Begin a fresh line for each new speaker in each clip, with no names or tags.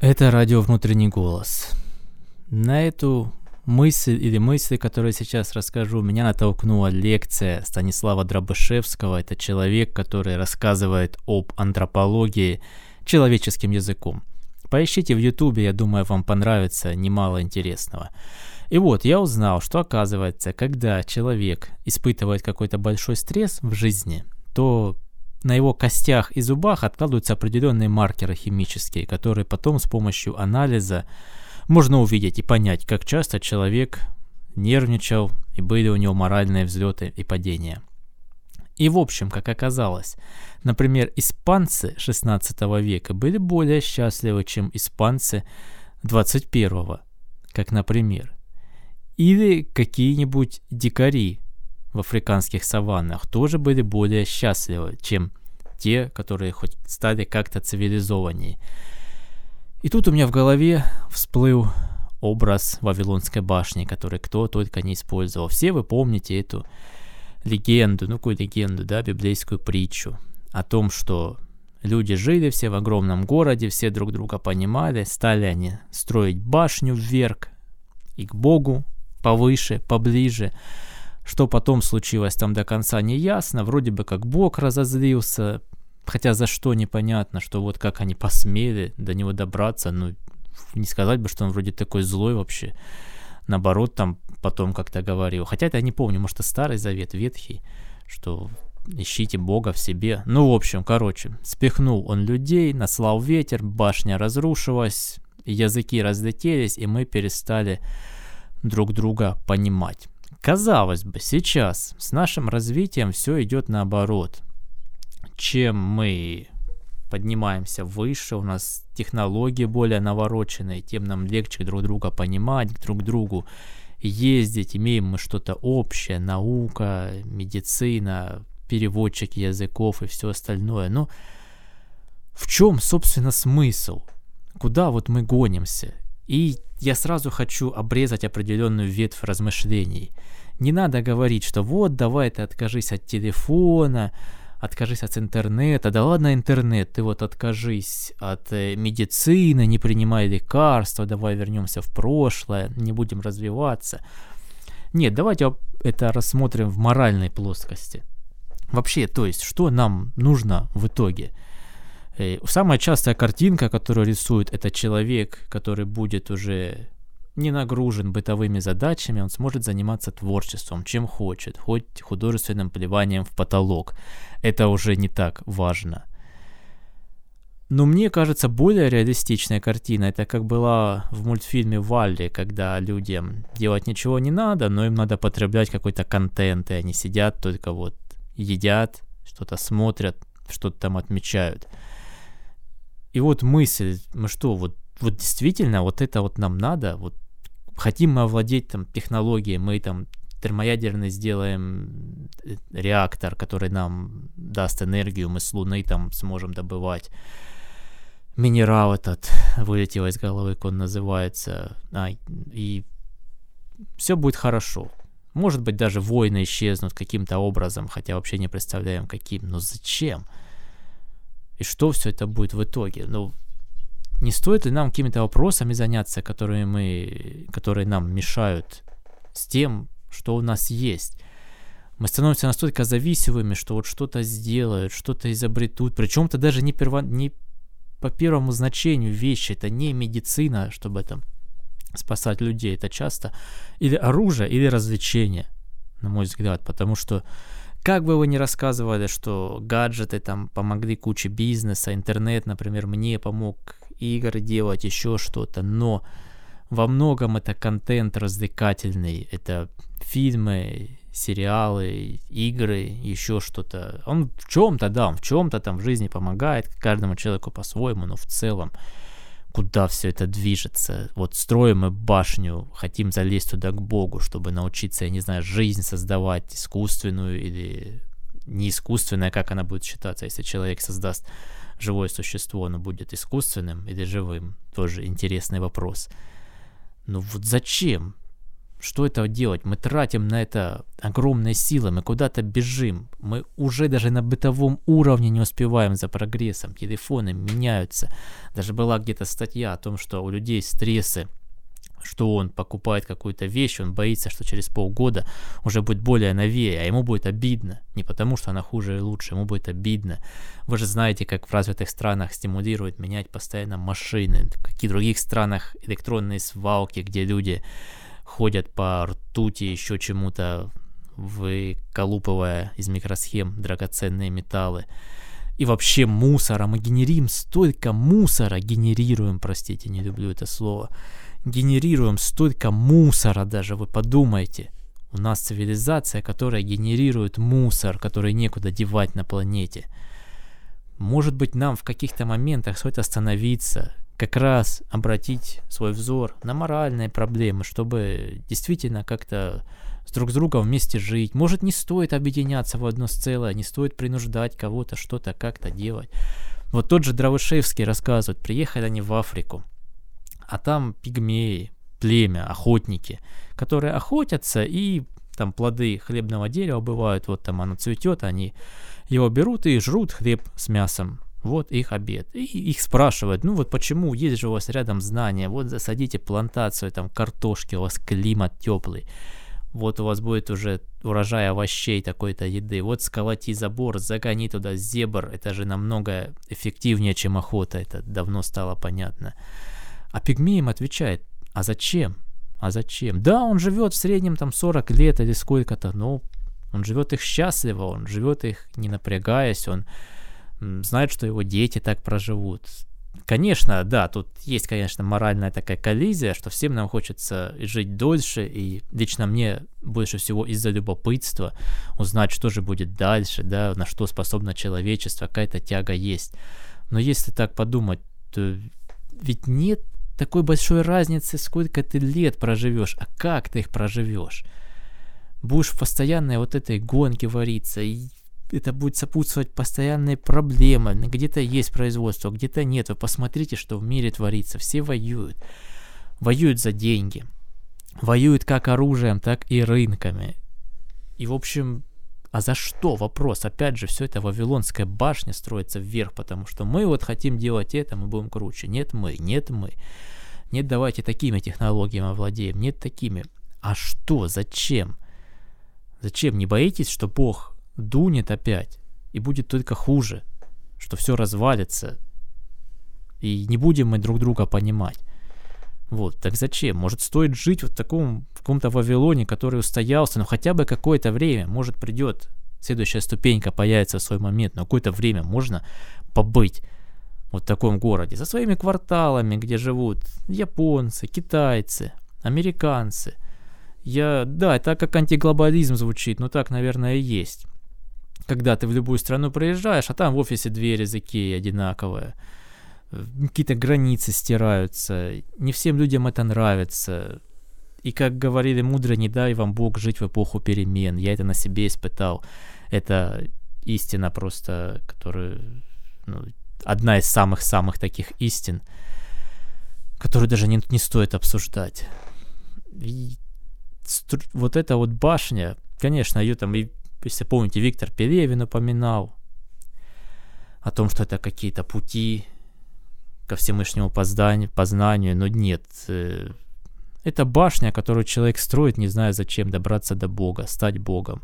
Это радио «Внутренний голос». На эту мысль или мысли, которые сейчас расскажу, меня натолкнула лекция Станислава Дробышевского. Это человек, который рассказывает об антропологии человеческим языком. Поищите в Ютубе, я думаю, вам понравится немало интересного. И вот я узнал, что оказывается, когда человек испытывает какой-то большой стресс в жизни, то на его костях и зубах откладываются определенные маркеры химические, которые потом с помощью анализа можно увидеть и понять, как часто человек нервничал и были у него моральные взлеты и падения. И в общем, как оказалось, например, испанцы 16 века были более счастливы, чем испанцы 21, как, например. Или какие-нибудь дикари в африканских саваннах тоже были более счастливы, чем те, которые хоть стали как-то цивилизованнее. И тут у меня в голове всплыл образ Вавилонской башни, который кто только не использовал. Все вы помните эту легенду, ну какую легенду, да, библейскую притчу о том, что люди жили все в огромном городе, все друг друга понимали, стали они строить башню вверх и к Богу повыше, поближе. Что потом случилось там до конца не ясно, вроде бы как Бог разозлился, хотя за что непонятно, что вот как они посмели до него добраться, ну не сказать бы, что он вроде такой злой вообще. Наоборот, там потом как-то говорил. Хотя это я не помню, может, это старый завет, ветхий, что ищите Бога в себе. Ну, в общем, короче, спихнул он людей, наслал ветер, башня разрушилась, языки разлетелись, и мы перестали друг друга понимать. Казалось бы, сейчас с нашим развитием все идет наоборот. Чем мы поднимаемся выше, у нас технологии более навороченные, тем нам легче друг друга понимать, друг другу ездить, имеем мы что-то общее, наука, медицина, переводчик языков и все остальное. Но в чем, собственно, смысл? Куда вот мы гонимся? И я сразу хочу обрезать определенную ветвь размышлений. Не надо говорить, что вот давай ты откажись от телефона, откажись от интернета, да ладно интернет, ты вот откажись от э, медицины, не принимай лекарства, давай вернемся в прошлое, не будем развиваться. Нет, давайте это рассмотрим в моральной плоскости. Вообще, то есть, что нам нужно в итоге? Э, самая частая картинка, которую рисует, это человек, который будет уже не нагружен бытовыми задачами, он сможет заниматься творчеством, чем хочет, хоть художественным плеванием в потолок. Это уже не так важно. Но мне кажется, более реалистичная картина, это как была в мультфильме Валли, когда людям делать ничего не надо, но им надо потреблять какой-то контент, и они сидят только вот едят, что-то смотрят, что-то там отмечают. И вот мысль, мы что, вот, вот действительно, вот это вот нам надо, вот хотим мы овладеть там технологией, мы там термоядерный сделаем э, реактор, который нам даст энергию, мы с Луны там сможем добывать минерал этот, вылетел из головы, как он называется, а, и все будет хорошо. Может быть, даже войны исчезнут каким-то образом, хотя вообще не представляем каким. Но зачем? И что все это будет в итоге? Ну, не стоит ли нам какими-то вопросами заняться, которые, мы, которые нам мешают с тем, что у нас есть? Мы становимся настолько зависимыми, что вот что-то сделают, что-то изобретут, причем это даже не, перво, не по первому значению вещи, это не медицина, чтобы там спасать людей, это часто или оружие, или развлечение, на мой взгляд, потому что как бы вы ни рассказывали, что гаджеты там помогли куче бизнеса, интернет, например, мне помог игры делать, еще что-то, но во многом это контент развлекательный, это фильмы, сериалы, игры, еще что-то. Он в чем-то, да, он в чем-то там в жизни помогает каждому человеку по-своему, но в целом куда все это движется. Вот строим мы башню, хотим залезть туда к Богу, чтобы научиться, я не знаю, жизнь создавать искусственную или не искусственная, как она будет считаться, если человек создаст живое существо, оно будет искусственным или живым? Тоже интересный вопрос. Ну вот зачем? Что это делать? Мы тратим на это огромные силы, мы куда-то бежим, мы уже даже на бытовом уровне не успеваем за прогрессом, телефоны меняются. Даже была где-то статья о том, что у людей стрессы что он покупает какую-то вещь, он боится, что через полгода уже будет более новее, а ему будет обидно. Не потому, что она хуже и лучше, ему будет обидно. Вы же знаете, как в развитых странах стимулируют менять постоянно машины, в каких других странах электронные свалки, где люди ходят по ртути, еще чему-то, выколупывая из микросхем драгоценные металлы. И вообще мусора, мы генерим столько мусора, генерируем, простите, не люблю это слово, генерируем столько мусора даже, вы подумайте. У нас цивилизация, которая генерирует мусор, который некуда девать на планете. Может быть, нам в каких-то моментах стоит остановиться, как раз обратить свой взор на моральные проблемы, чтобы действительно как-то с друг с другом вместе жить. Может, не стоит объединяться в одно целое, не стоит принуждать кого-то что-то как-то делать. Вот тот же Дравышевский рассказывает, приехали они в Африку, а там пигмеи, племя, охотники, которые охотятся и там плоды хлебного дерева бывают, вот там оно цветет, они его берут и жрут хлеб с мясом. Вот их обед. И их спрашивают, ну вот почему, есть же у вас рядом знания, вот засадите плантацию там картошки, у вас климат теплый. Вот у вас будет уже урожай овощей такой-то еды. Вот сколоти забор, загони туда зебр. Это же намного эффективнее, чем охота. Это давно стало понятно. А пигмей им отвечает, а зачем? А зачем? Да, он живет в среднем там 40 лет или сколько-то, но он живет их счастливо, он живет их не напрягаясь, он знает, что его дети так проживут. Конечно, да, тут есть, конечно, моральная такая коллизия, что всем нам хочется жить дольше, и лично мне больше всего из-за любопытства узнать, что же будет дальше, да, на что способно человечество, какая-то тяга есть. Но если так подумать, то ведь нет такой большой разницы, сколько ты лет проживешь, а как ты их проживешь. Будешь в постоянной вот этой гонке вариться, и это будет сопутствовать постоянные проблемы. Где-то есть производство, где-то нет. Вы посмотрите, что в мире творится. Все воюют. Воюют за деньги. Воюют как оружием, так и рынками. И, в общем, а за что? Вопрос. Опять же, все это Вавилонская башня строится вверх, потому что мы вот хотим делать это, мы будем круче. Нет мы, нет мы. Нет, давайте такими технологиями овладеем. Нет такими. А что? Зачем? Зачем? Не боитесь, что Бог дунет опять, и будет только хуже, что все развалится, и не будем мы друг друга понимать. Вот, так зачем? Может, стоит жить вот в таком, в каком-то Вавилоне, который устоялся, но хотя бы какое-то время, может, придет следующая ступенька, появится в свой момент, но какое-то время можно побыть вот в таком городе, за своими кварталами, где живут японцы, китайцы, американцы. Я, да, это как антиглобализм звучит, но так, наверное, и есть когда ты в любую страну приезжаешь, а там в офисе две языки одинаковые, какие-то границы стираются, не всем людям это нравится. И как говорили мудро, не дай вам Бог жить в эпоху перемен. Я это на себе испытал. Это истина просто, которая ну, одна из самых-самых таких истин, которую даже не, не стоит обсуждать. И вот эта вот башня, конечно, ее там и если помните, Виктор Пелевин упоминал о том, что это какие-то пути ко всемышнему познанию, познанию, но нет. Э, это башня, которую человек строит, не зная зачем, добраться до Бога, стать Богом.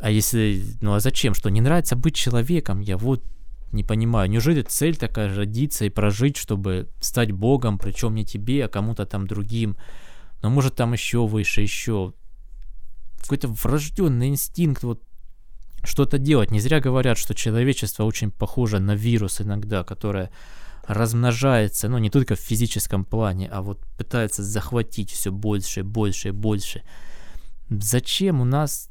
А если, ну а зачем, что не нравится быть человеком, я вот не понимаю, неужели цель такая родиться и прожить, чтобы стать Богом, причем не тебе, а кому-то там другим, но может там еще выше, еще какой-то врожденный инстинкт вот что-то делать. Не зря говорят, что человечество очень похоже на вирус иногда, которое размножается, ну не только в физическом плане, а вот пытается захватить все больше, больше, больше. Зачем у нас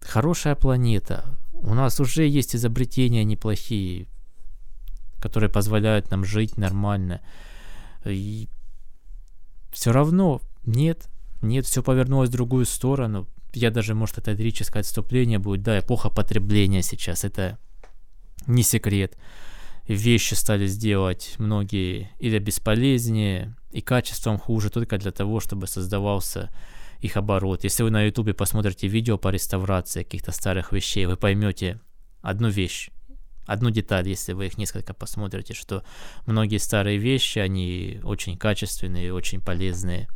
хорошая планета? У нас уже есть изобретения неплохие, которые позволяют нам жить нормально. И все равно нет, нет, все повернулось в другую сторону я даже, может, это лирическое отступление будет, да, эпоха потребления сейчас, это не секрет. вещи стали сделать многие или бесполезнее, и качеством хуже, только для того, чтобы создавался их оборот. Если вы на ютубе посмотрите видео по реставрации каких-то старых вещей, вы поймете одну вещь, одну деталь, если вы их несколько посмотрите, что многие старые вещи, они очень качественные, очень полезные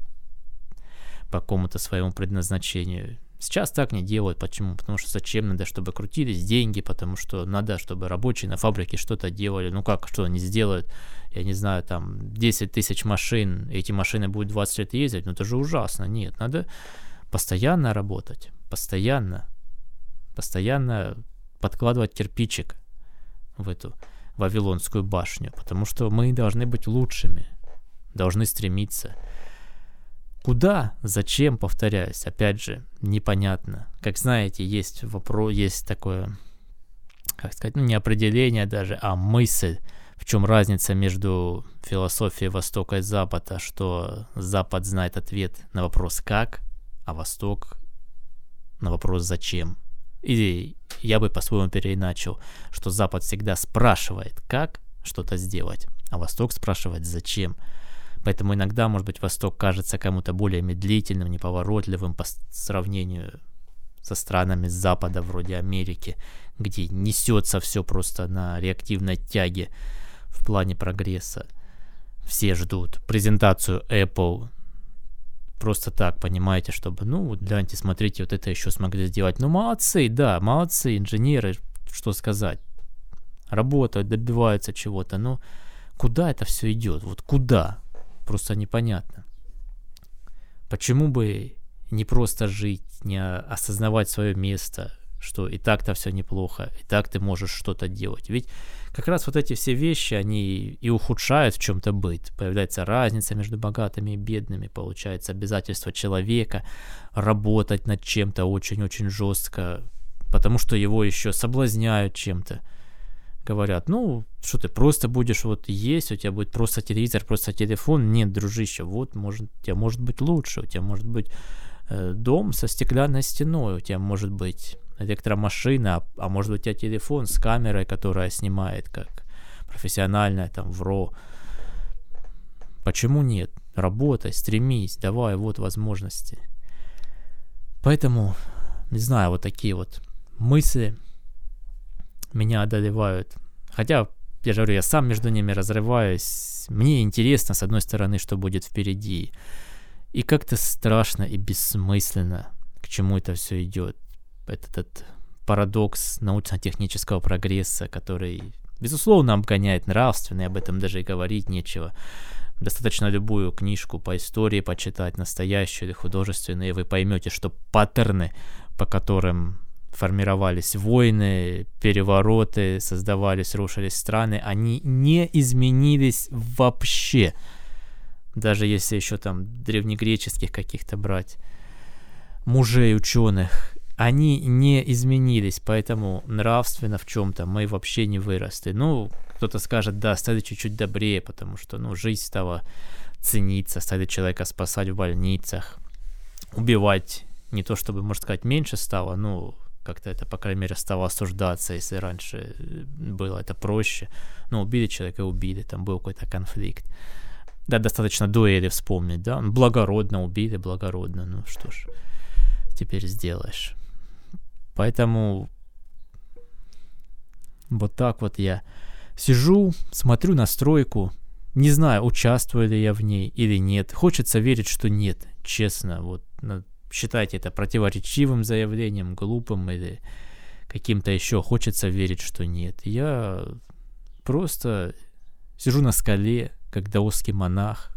по какому-то своему предназначению. Сейчас так не делают. Почему? Потому что зачем надо, чтобы крутились деньги, потому что надо, чтобы рабочие на фабрике что-то делали. Ну как, что они сделают? Я не знаю, там 10 тысяч машин, эти машины будут 20 лет ездить, ну это же ужасно. Нет, надо постоянно работать, постоянно, постоянно подкладывать кирпичик в эту Вавилонскую башню, потому что мы должны быть лучшими, должны стремиться. Куда, зачем, повторяюсь, опять же, непонятно. Как знаете, есть вопрос, есть такое, как сказать, ну не определение даже, а мысль, в чем разница между философией Востока и Запада, что Запад знает ответ на вопрос «как», а Восток на вопрос «зачем». Или я бы по-своему переиначил, что Запад всегда спрашивает, как что-то сделать, а Восток спрашивает, зачем. Поэтому иногда, может быть, Восток кажется кому-то более медлительным, неповоротливым по сравнению со странами Запада, вроде Америки, где несется все просто на реактивной тяге в плане прогресса. Все ждут презентацию Apple просто так, понимаете, чтобы, ну, вот гляньте, смотрите, вот это еще смогли сделать. Ну, молодцы, да, молодцы, инженеры, что сказать. Работают, добиваются чего-то, но куда это все идет? Вот куда? Просто непонятно. Почему бы не просто жить, не осознавать свое место, что и так-то все неплохо, и так ты можешь что-то делать. Ведь как раз вот эти все вещи, они и ухудшают в чем-то быт. Появляется разница между богатыми и бедными, получается обязательство человека работать над чем-то очень-очень жестко, потому что его еще соблазняют чем-то. Говорят, ну, что ты просто будешь вот есть, у тебя будет просто телевизор, просто телефон. Нет, дружище, вот может, у тебя может быть лучше, у тебя может быть э, дом со стеклянной стеной, у тебя может быть электромашина, а, может быть у тебя телефон с камерой, которая снимает как профессиональная, там, в РО. Почему нет? Работай, стремись, давай, вот возможности. Поэтому, не знаю, вот такие вот мысли меня одолевают. Хотя, я же говорю, я сам между ними разрываюсь. Мне интересно, с одной стороны, что будет впереди. И как-то страшно и бессмысленно, к чему это все идет этот парадокс научно-технического прогресса, который, безусловно, обгоняет нравственный, об этом даже и говорить нечего. Достаточно любую книжку по истории почитать, настоящую или художественную, и вы поймете, что паттерны, по которым формировались войны, перевороты, создавались, рушились страны, они не изменились вообще. Даже если еще там древнегреческих каких-то брать мужей, ученых, они не изменились, поэтому нравственно в чем-то мы вообще не выросли. Ну, кто-то скажет, да, стали чуть-чуть добрее, потому что, ну, жизнь стала цениться, стали человека спасать в больницах, убивать не то чтобы, можно сказать, меньше стало, ну, как-то это, по крайней мере, стало осуждаться, если раньше было это проще. Ну, убили человека, убили, там был какой-то конфликт. Да, достаточно дуэли вспомнить, да, благородно убили, благородно, ну что ж, теперь сделаешь. Поэтому вот так вот я сижу, смотрю на стройку, не знаю, участвую ли я в ней или нет. Хочется верить, что нет, честно. Вот считайте это противоречивым заявлением, глупым или каким-то еще. Хочется верить, что нет. Я просто сижу на скале, как даосский монах,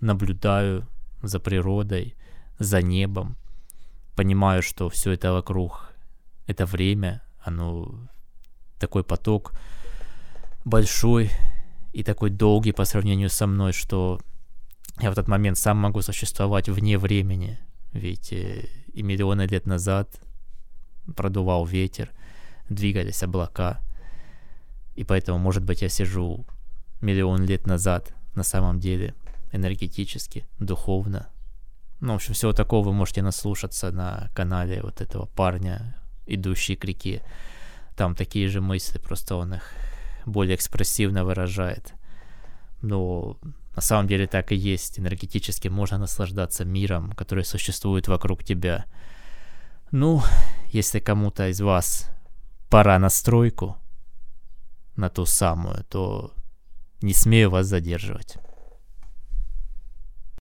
наблюдаю за природой, за небом, понимаю, что все это вокруг это время, оно такой поток большой и такой долгий по сравнению со мной, что я в этот момент сам могу существовать вне времени. Ведь э, и миллионы лет назад продувал ветер, двигались облака. И поэтому, может быть, я сижу миллион лет назад на самом деле энергетически, духовно. Ну, в общем, всего такого вы можете наслушаться на канале вот этого парня идущий к реке. Там такие же мысли, просто он их более экспрессивно выражает. Но на самом деле так и есть. Энергетически можно наслаждаться миром, который существует вокруг тебя. Ну, если кому-то из вас пора на стройку, на ту самую, то не смею вас задерживать.